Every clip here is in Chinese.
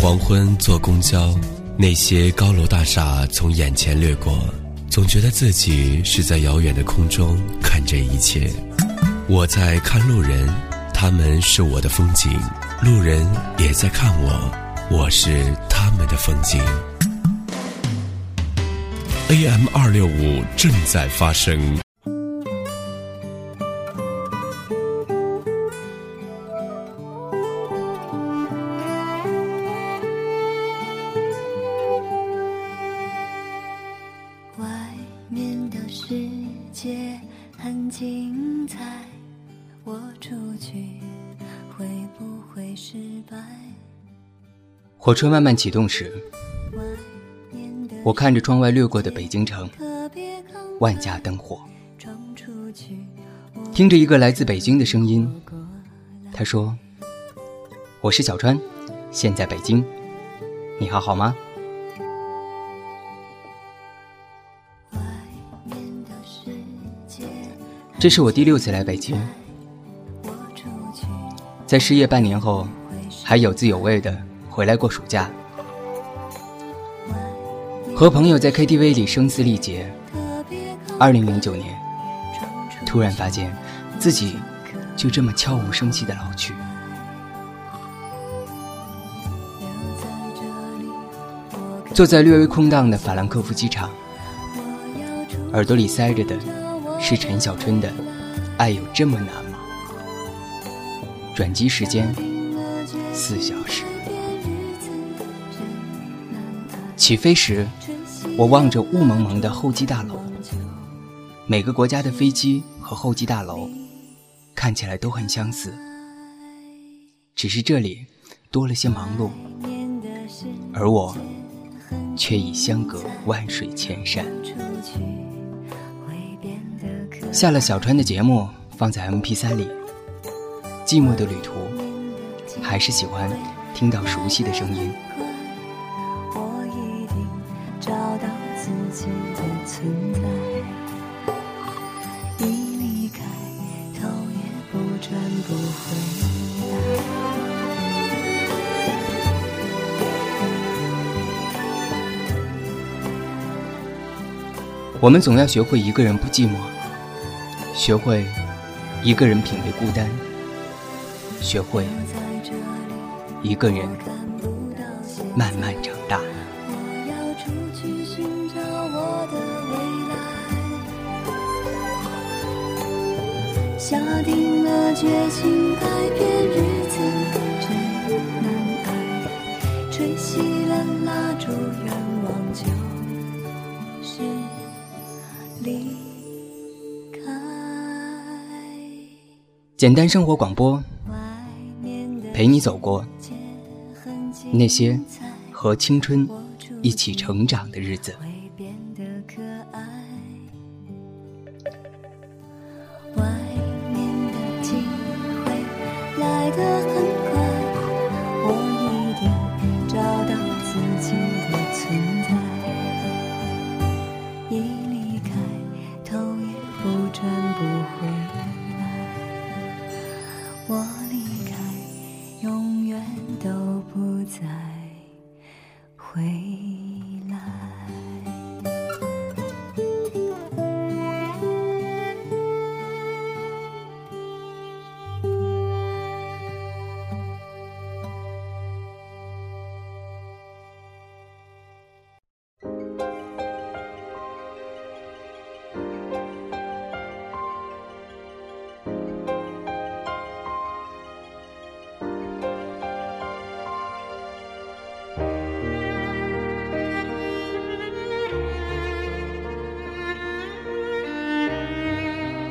黄昏坐公交，那些高楼大厦从眼前掠过，总觉得自己是在遥远的空中看这一切。我在看路人，他们是我的风景，路人也在看我，我是他们的风景。AM 二六五正在发生。火车慢慢启动时，我看着窗外掠过的北京城，万家灯火，听着一个来自北京的声音，他说：“我是小川，现在北京，你还好吗？”这是我第六次来北京，在失业半年后，还有滋有味的。回来过暑假，和朋友在 KTV 里声嘶力竭。二零零九年，突然发现自己就这么悄无声息的老去。坐在略微空荡的法兰克福机场，耳朵里塞着的是陈小春的《爱有这么难吗》。转机时间四小时。起飞时，我望着雾蒙蒙的候机大楼。每个国家的飞机和候机大楼看起来都很相似，只是这里多了些忙碌，而我却已相隔万水千山。下了小川的节目放在 MP3 里，寂寞的旅途，还是喜欢听到熟悉的声音。我们总要学会一个人不寂寞，学会一个人品味孤单，学会一个人慢慢长大。下定了决心改变日子，真难挨。吹熄了蜡烛，愿望就是离开。简单生活广播，陪你走过那些和青春一起成长的日子。回忆。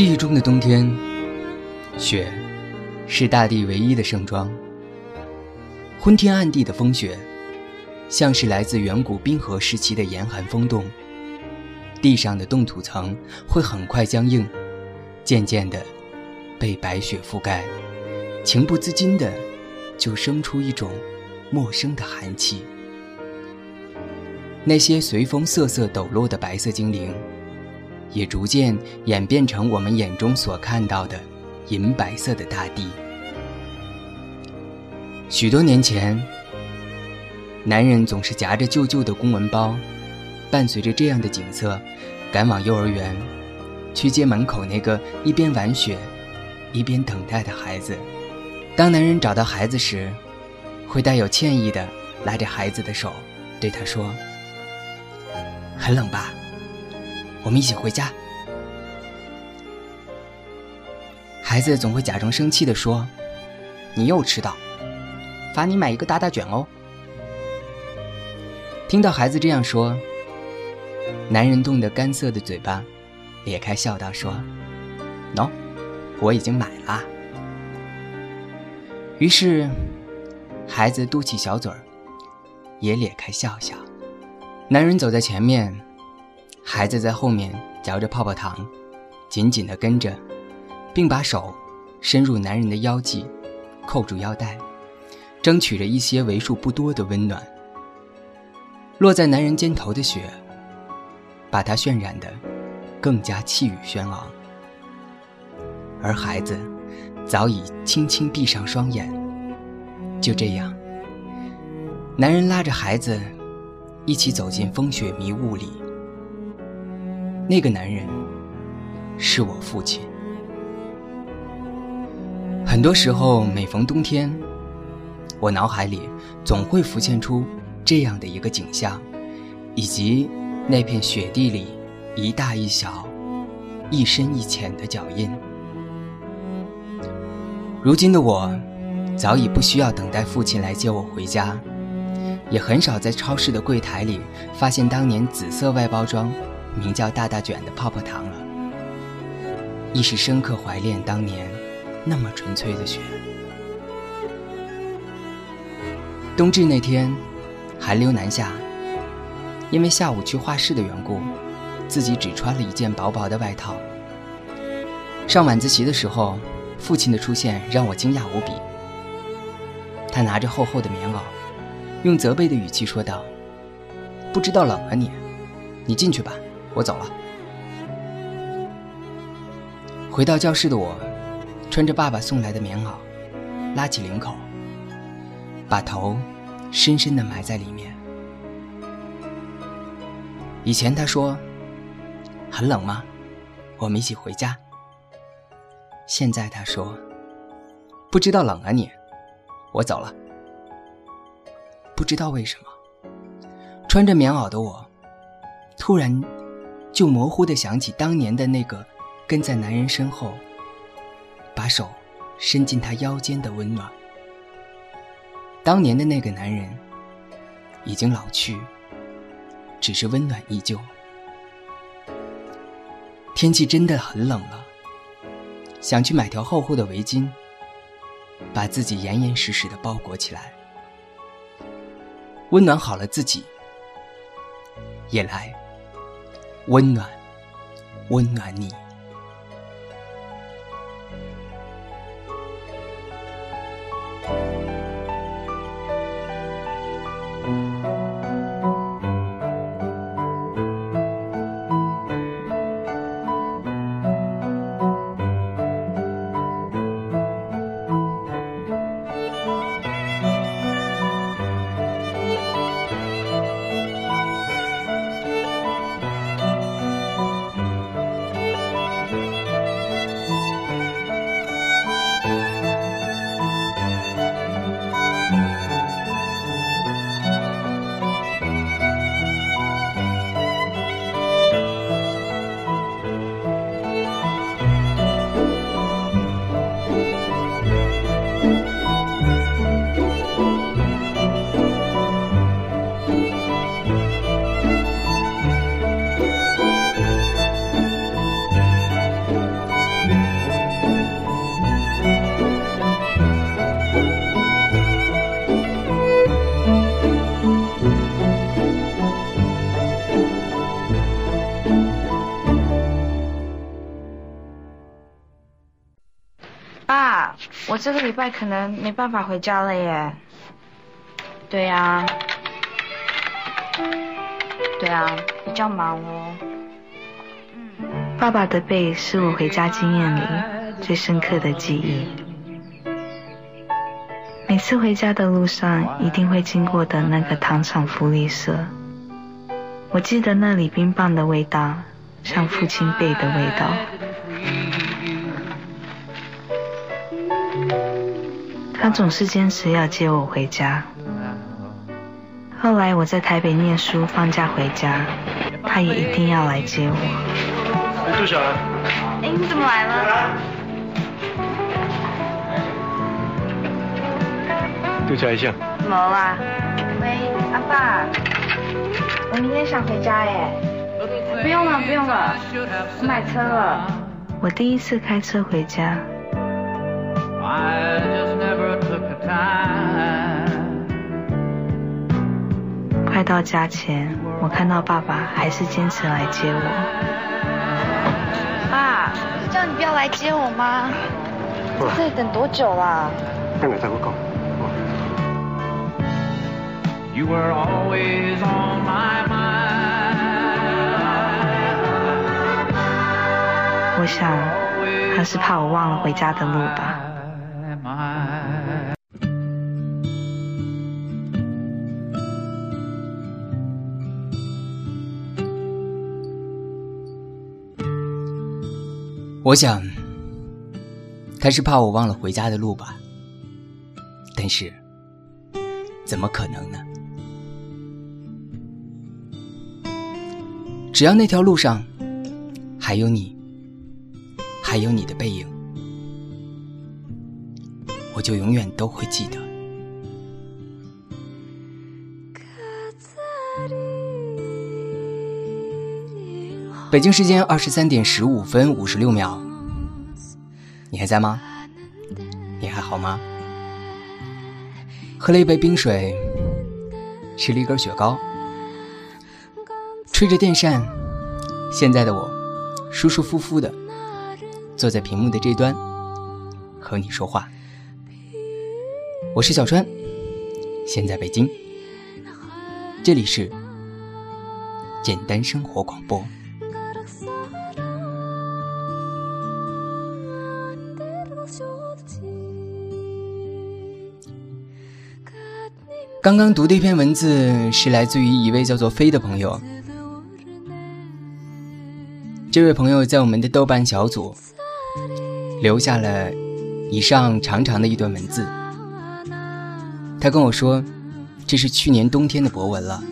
记忆中的冬天，雪是大地唯一的盛装。昏天暗地的风雪，像是来自远古冰河时期的严寒风洞。地上的冻土层会很快僵硬，渐渐的被白雪覆盖，情不自禁的就生出一种陌生的寒气。那些随风瑟瑟抖落的白色精灵。也逐渐演变成我们眼中所看到的银白色的大地。许多年前，男人总是夹着旧旧的公文包，伴随着这样的景色，赶往幼儿园，去接门口那个一边玩雪，一边等待的孩子。当男人找到孩子时，会带有歉意的拉着孩子的手，对他说：“很冷吧？我们一起回家。”孩子总会假装生气的说：“你又迟到，罚你买一个大大卷哦。”听到孩子这样说，男人冻得干涩的嘴巴咧开笑道：“说，喏，我已经买了。”于是，孩子嘟起小嘴儿，也咧开笑笑。男人走在前面，孩子在后面嚼着泡泡糖，紧紧地跟着，并把手伸入男人的腰际，扣住腰带，争取着一些为数不多的温暖。落在男人肩头的雪，把他渲染得更加气宇轩昂，而孩子。早已轻轻闭上双眼。就这样，男人拉着孩子一起走进风雪迷雾里。那个男人是我父亲。很多时候，每逢冬天，我脑海里总会浮现出这样的一个景象，以及那片雪地里一大一小、一深一浅的脚印。如今的我，早已不需要等待父亲来接我回家，也很少在超市的柜台里发现当年紫色外包装、名叫“大大卷”的泡泡糖了。亦是深刻怀念当年那么纯粹的雪。冬至那天，寒流南下，因为下午去画室的缘故，自己只穿了一件薄薄的外套。上晚自习的时候。父亲的出现让我惊讶无比。他拿着厚厚的棉袄，用责备的语气说道：“不知道冷啊你，你进去吧，我走了。”回到教室的我，穿着爸爸送来的棉袄，拉起领口，把头深深的埋在里面。以前他说：“很冷吗？我们一起回家。”现在他说：“不知道冷啊你，我走了。”不知道为什么，穿着棉袄的我，突然就模糊的想起当年的那个跟在男人身后，把手伸进他腰间的温暖。当年的那个男人已经老去，只是温暖依旧。天气真的很冷了。想去买条厚厚的围巾，把自己严严实实的包裹起来，温暖好了自己，也来温暖温暖你。这个礼拜可能没办法回家了耶。对呀，对啊，比较忙哦。爸爸的背是我回家经验里最深刻的记忆。每次回家的路上一定会经过的那个糖厂福利社。我记得那里冰棒的味道，像父亲背的味道。他总是坚持要接我回家。后来我在台北念书，放假回家，他也一定要来接我。杜小兰，哎，你怎么来了？杜家一下。怎么了？喂，阿爸，我明天想回家耶。不用了，不用了，我买车了。我第一次开车回家。快到家前，我看到爸爸还是坚持来接我。爸，叫你不要来接我吗？这里等多久啦？等我再讲。我想，他是怕我忘了回家的路吧。我想，他是怕我忘了回家的路吧。但是，怎么可能呢？只要那条路上还有你，还有你的背影，我就永远都会记得。北京时间二十三点十五分五十六秒，你还在吗？你还好吗？喝了一杯冰水，吃了一根雪糕，吹着电扇，现在的我舒舒服服的坐在屏幕的这端和你说话。我是小川，现在北京，这里是简单生活广播。刚刚读的一篇文字是来自于一位叫做飞的朋友。这位朋友在我们的豆瓣小组留下了以上长长的一段文字。他跟我说，这是去年冬天的博文了。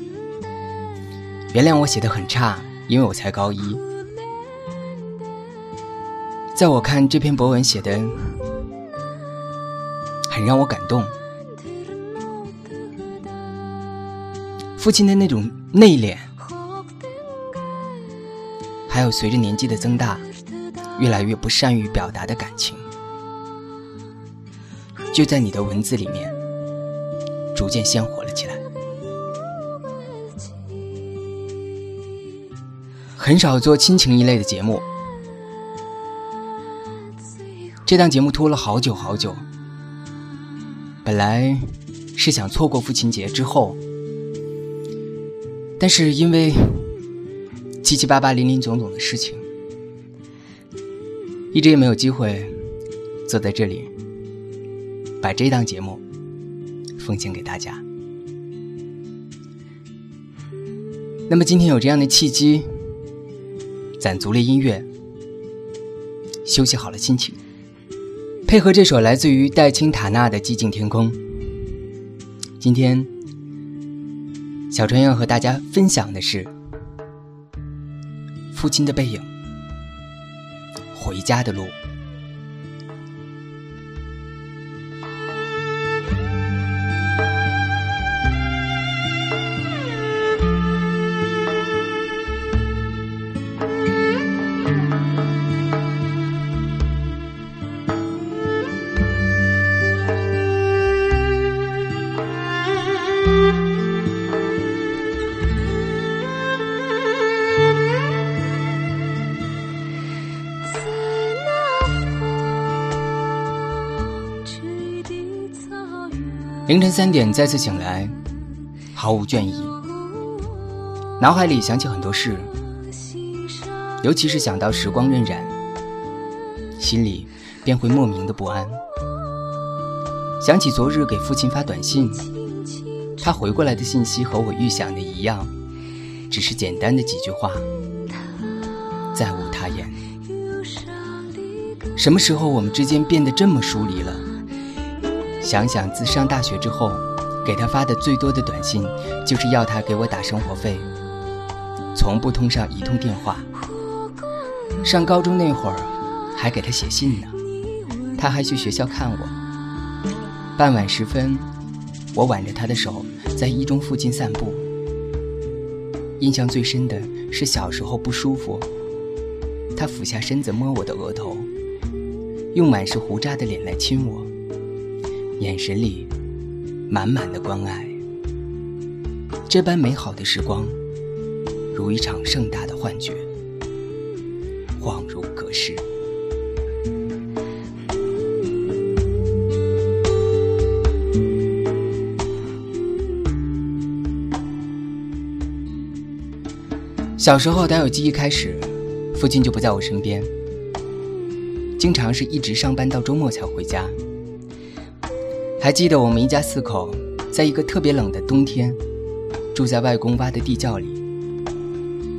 原谅我写的很差，因为我才高一。在我看这篇博文写的很让我感动。父亲的那种内敛，还有随着年纪的增大，越来越不善于表达的感情，就在你的文字里面逐渐鲜活了起来。很少做亲情一类的节目，这档节目拖了好久好久。本来是想错过父亲节之后。但是因为七七八八零零总总的事情，一直也没有机会坐在这里把这档节目奉献给大家。那么今天有这样的契机，攒足了音乐，休息好了心情，配合这首来自于戴青塔纳的《寂静天空》，今天。小川要和大家分享的是父亲的背影，回家的路。凌晨三点再次醒来，毫无倦意，脑海里想起很多事，尤其是想到时光荏苒，心里便会莫名的不安。想起昨日给父亲发短信，他回过来的信息和我预想的一样，只是简单的几句话，再无他言。什么时候我们之间变得这么疏离了？想想自上大学之后，给他发的最多的短信，就是要他给我打生活费，从不通上一通电话。上高中那会儿，还给他写信呢，他还去学校看我。傍晚时分，我挽着他的手在一中附近散步。印象最深的是小时候不舒服，他俯下身子摸我的额头。用满是胡渣的脸来亲我，眼神里满满的关爱。这般美好的时光，如一场盛大的幻觉，恍如隔世。小时候，打有记忆开始，父亲就不在我身边。经常是一直上班到周末才回家。还记得我们一家四口，在一个特别冷的冬天，住在外公挖的地窖里，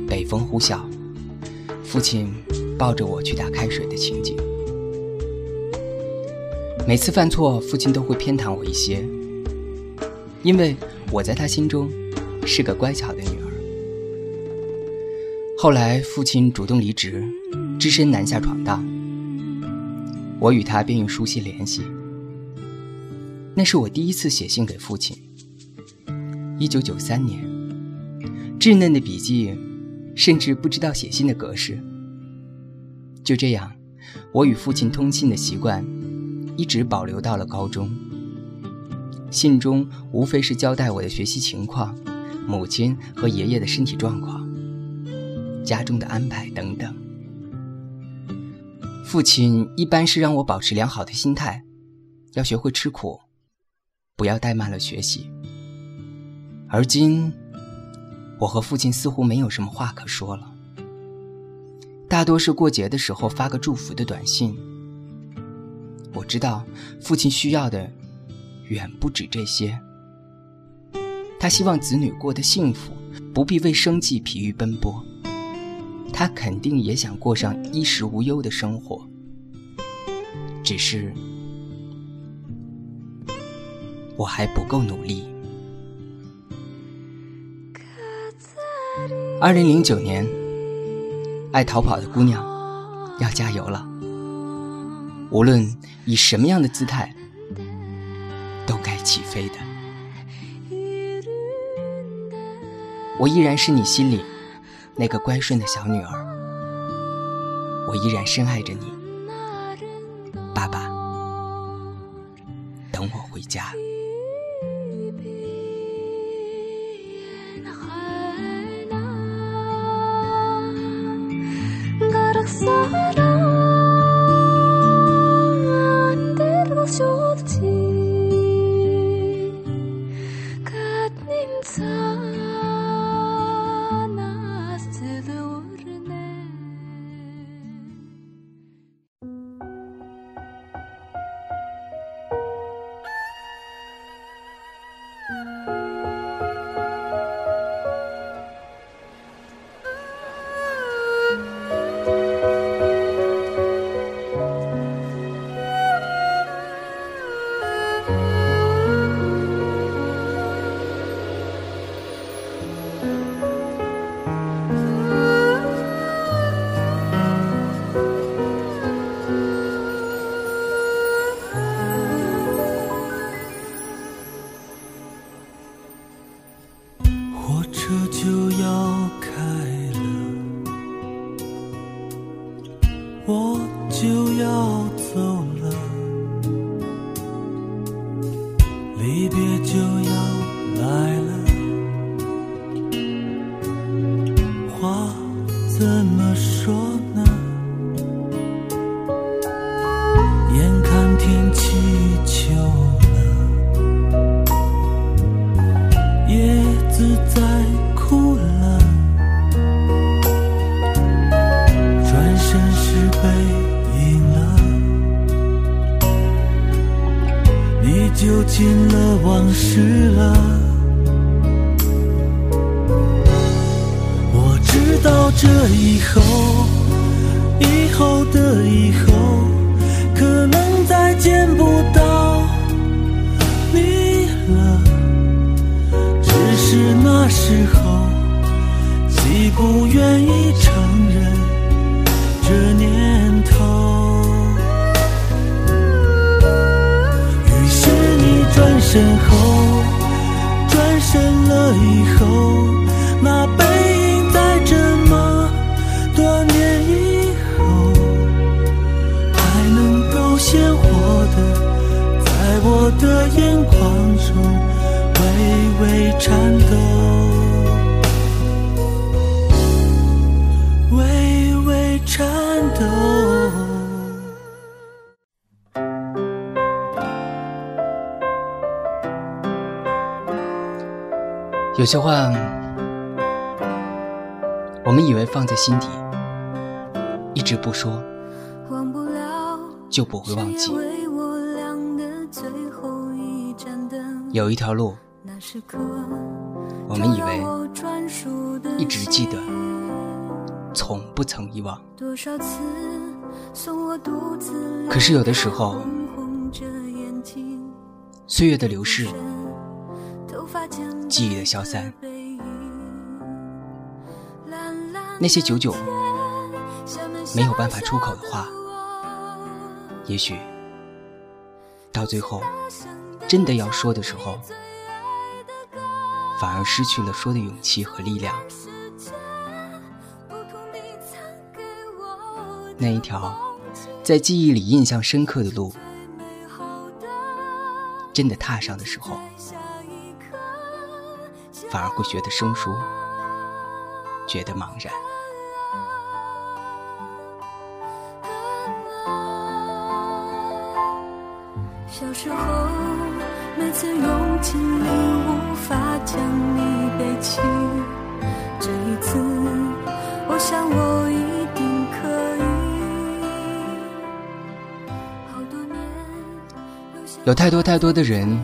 北风呼啸，父亲抱着我去打开水的情景。每次犯错，父亲都会偏袒我一些，因为我在他心中是个乖巧的女儿。后来，父亲主动离职，只身南下闯荡。我与他便用书信联系。那是我第一次写信给父亲。一九九三年，稚嫩的笔记，甚至不知道写信的格式。就这样，我与父亲通信的习惯，一直保留到了高中。信中无非是交代我的学习情况、母亲和爷爷的身体状况、家中的安排等等。父亲一般是让我保持良好的心态，要学会吃苦，不要怠慢了学习。而今，我和父亲似乎没有什么话可说了，大多是过节的时候发个祝福的短信。我知道父亲需要的远不止这些，他希望子女过得幸福，不必为生计疲于奔波。他肯定也想过上衣食无忧的生活，只是我还不够努力。二零零九年，爱逃跑的姑娘要加油了。无论以什么样的姿态，都该起飞的。我依然是你心里。那个乖顺的小女儿，我依然深爱着你，爸爸，等我回家。这就要这以后，以后的以后，可能再见不到你了。只是那时候，既不愿意承认这年头。于是你转身后，转身了以后，颤抖，微微颤抖。有些话，我们以为放在心底，一直不说，就不会忘记。有一条路，我们以为一直记得，从不曾遗忘。可是有的时候，岁月的流逝。记忆的消散，那些久久没有办法出口的话，也许到最后真的要说的时候，反而失去了说的勇气和力量。那一条在记忆里印象深刻的路，真的踏上的时候。反而会觉得生疏，觉得茫然。小时候，每次用尽力将你背起，这一次，我想我一定可以。好多年，有太多太多的人，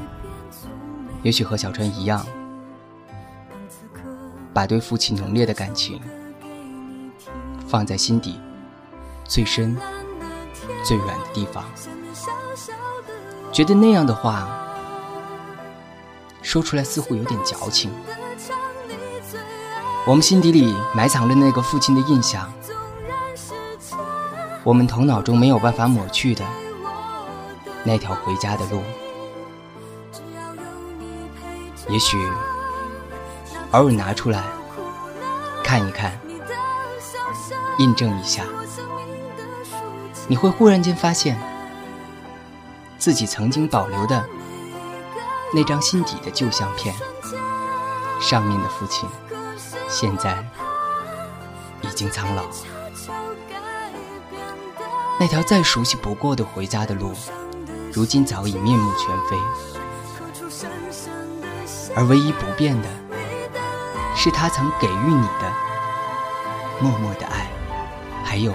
也许和小川一样。把对父亲浓烈的感情放在心底最深、最远的地方，觉得那样的话说出来似乎有点矫情。我们心底里埋藏着那个父亲的印象，我们头脑中没有办法抹去的那条回家的路，也许。偶尔拿出来看一看，印证一下，你会忽然间发现，自己曾经保留的那张心底的旧相片，上面的父亲现在已经苍老，那条再熟悉不过的回家的路，如今早已面目全非，而唯一不变的。是他曾给予你的默默的爱，还有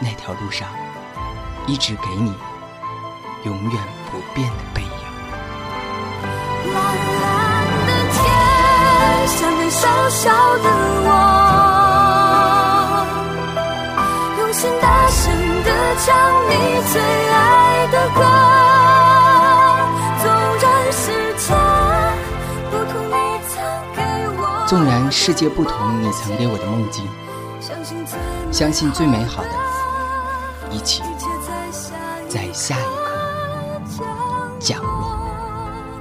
那条路上一直给你永远不变的背影。蓝蓝的天，下面小小的我，用心大声的唱你最爱的歌。纵然世界不同，你曾给我的梦境，相信最美好的，一起在下一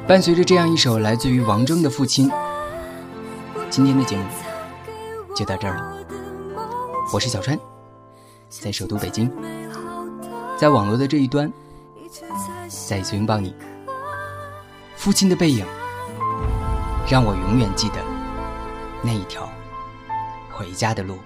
伴随着这样一首来自于王铮的父亲，今天的节目就到这儿了。我是小川，在首都北京，在网络的这一端，再一次拥抱你。父亲的背影，让我永远记得。那一条回家的路。